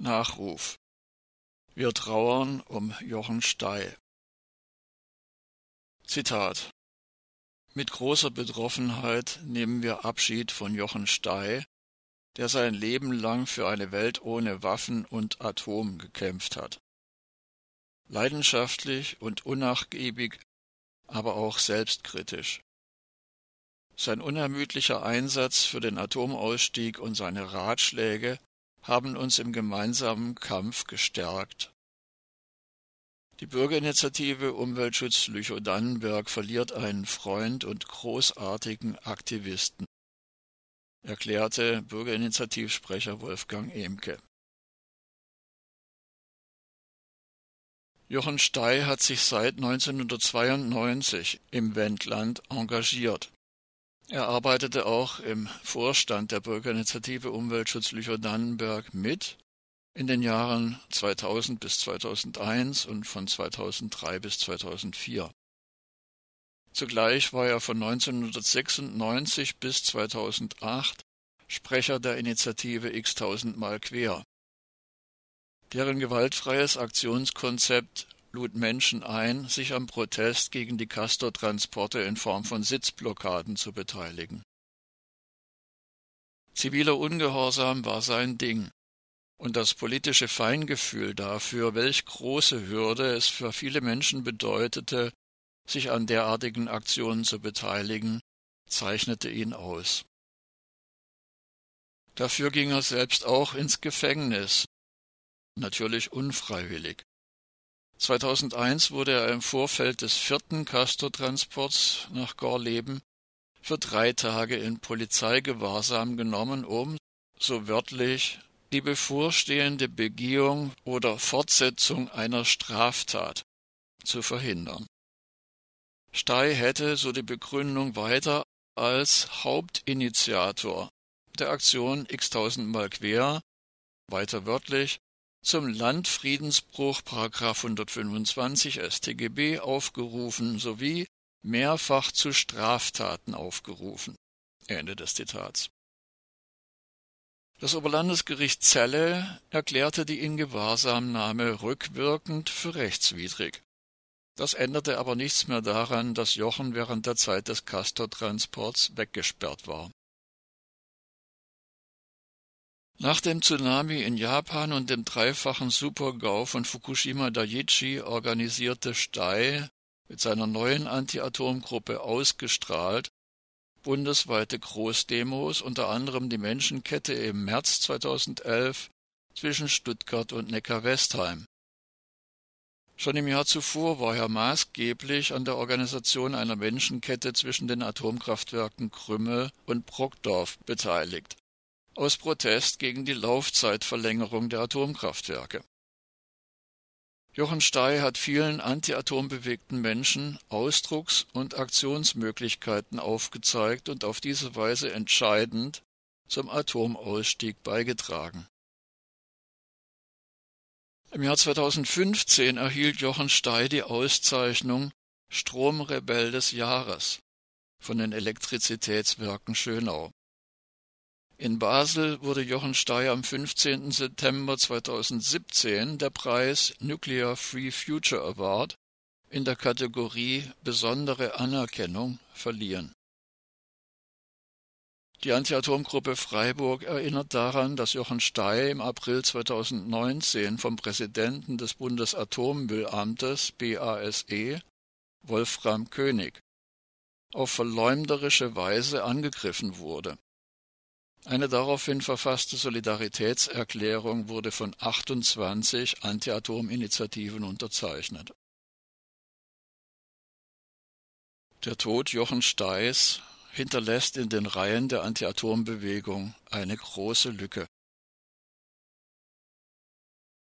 Nachruf Wir trauern um Jochen Stey. Zitat Mit großer Betroffenheit nehmen wir Abschied von Jochen Stey, der sein Leben lang für eine Welt ohne Waffen und Atom gekämpft hat. Leidenschaftlich und unnachgiebig, aber auch selbstkritisch. Sein unermüdlicher Einsatz für den Atomausstieg und seine Ratschläge haben uns im gemeinsamen Kampf gestärkt. Die Bürgerinitiative Umweltschutz Lüchow-Dannenberg verliert einen Freund und großartigen Aktivisten, erklärte Bürgerinitiativsprecher Wolfgang Emke. Jochen Stey hat sich seit 1992 im Wendland engagiert. Er arbeitete auch im Vorstand der Bürgerinitiative Umweltschutz Lüchow-Dannenberg mit in den Jahren 2000 bis 2001 und von 2003 bis 2004. Zugleich war er von 1996 bis 2008 Sprecher der Initiative X-Tausendmal Quer. Deren gewaltfreies Aktionskonzept lud Menschen ein, sich am Protest gegen die Castortransporte in Form von Sitzblockaden zu beteiligen. Ziviler Ungehorsam war sein Ding, und das politische Feingefühl dafür, welch große Hürde es für viele Menschen bedeutete, sich an derartigen Aktionen zu beteiligen, zeichnete ihn aus. Dafür ging er selbst auch ins Gefängnis, natürlich unfreiwillig. 2001 wurde er im Vorfeld des vierten Castortransports nach Gorleben für drei Tage in Polizeigewahrsam genommen, um, so wörtlich, die bevorstehende Begehung oder Fortsetzung einer Straftat zu verhindern. Stey hätte, so die Begründung weiter, als Hauptinitiator der Aktion x-tausendmal quer, weiter wörtlich, zum Landfriedensbruch § 125 StGB aufgerufen sowie mehrfach zu Straftaten aufgerufen. Ende des Zitats. Das Oberlandesgericht Celle erklärte die Ingewahrsamnahme rückwirkend für rechtswidrig. Das änderte aber nichts mehr daran, dass Jochen während der Zeit des Castortransports weggesperrt war. Nach dem Tsunami in Japan und dem dreifachen Supergau von Fukushima Daiichi organisierte Stey mit seiner neuen Anti-Atom-Gruppe ausgestrahlt bundesweite Großdemos, unter anderem die Menschenkette im März 2011 zwischen Stuttgart und Neckar-Westheim. Schon im Jahr zuvor war er maßgeblich an der Organisation einer Menschenkette zwischen den Atomkraftwerken Krümmel und Brockdorf beteiligt aus Protest gegen die Laufzeitverlängerung der Atomkraftwerke. Jochen Stey hat vielen anti-atombewegten Menschen Ausdrucks- und Aktionsmöglichkeiten aufgezeigt und auf diese Weise entscheidend zum Atomausstieg beigetragen. Im Jahr 2015 erhielt Jochen Stey die Auszeichnung Stromrebell des Jahres von den Elektrizitätswerken Schönau. In Basel wurde Jochen Stey am 15. September 2017 der Preis Nuclear Free Future Award in der Kategorie Besondere Anerkennung verliehen. Die Anti-Atom-Gruppe Freiburg erinnert daran, dass Jochen Stey im April 2019 vom Präsidenten des Bundesatommüllamtes BASE, Wolfram König, auf verleumderische Weise angegriffen wurde eine daraufhin verfasste Solidaritätserklärung wurde von 28 Anti-Atom-Initiativen unterzeichnet. Der Tod Jochen Steis hinterlässt in den Reihen der Anti-Atom-Bewegung eine große Lücke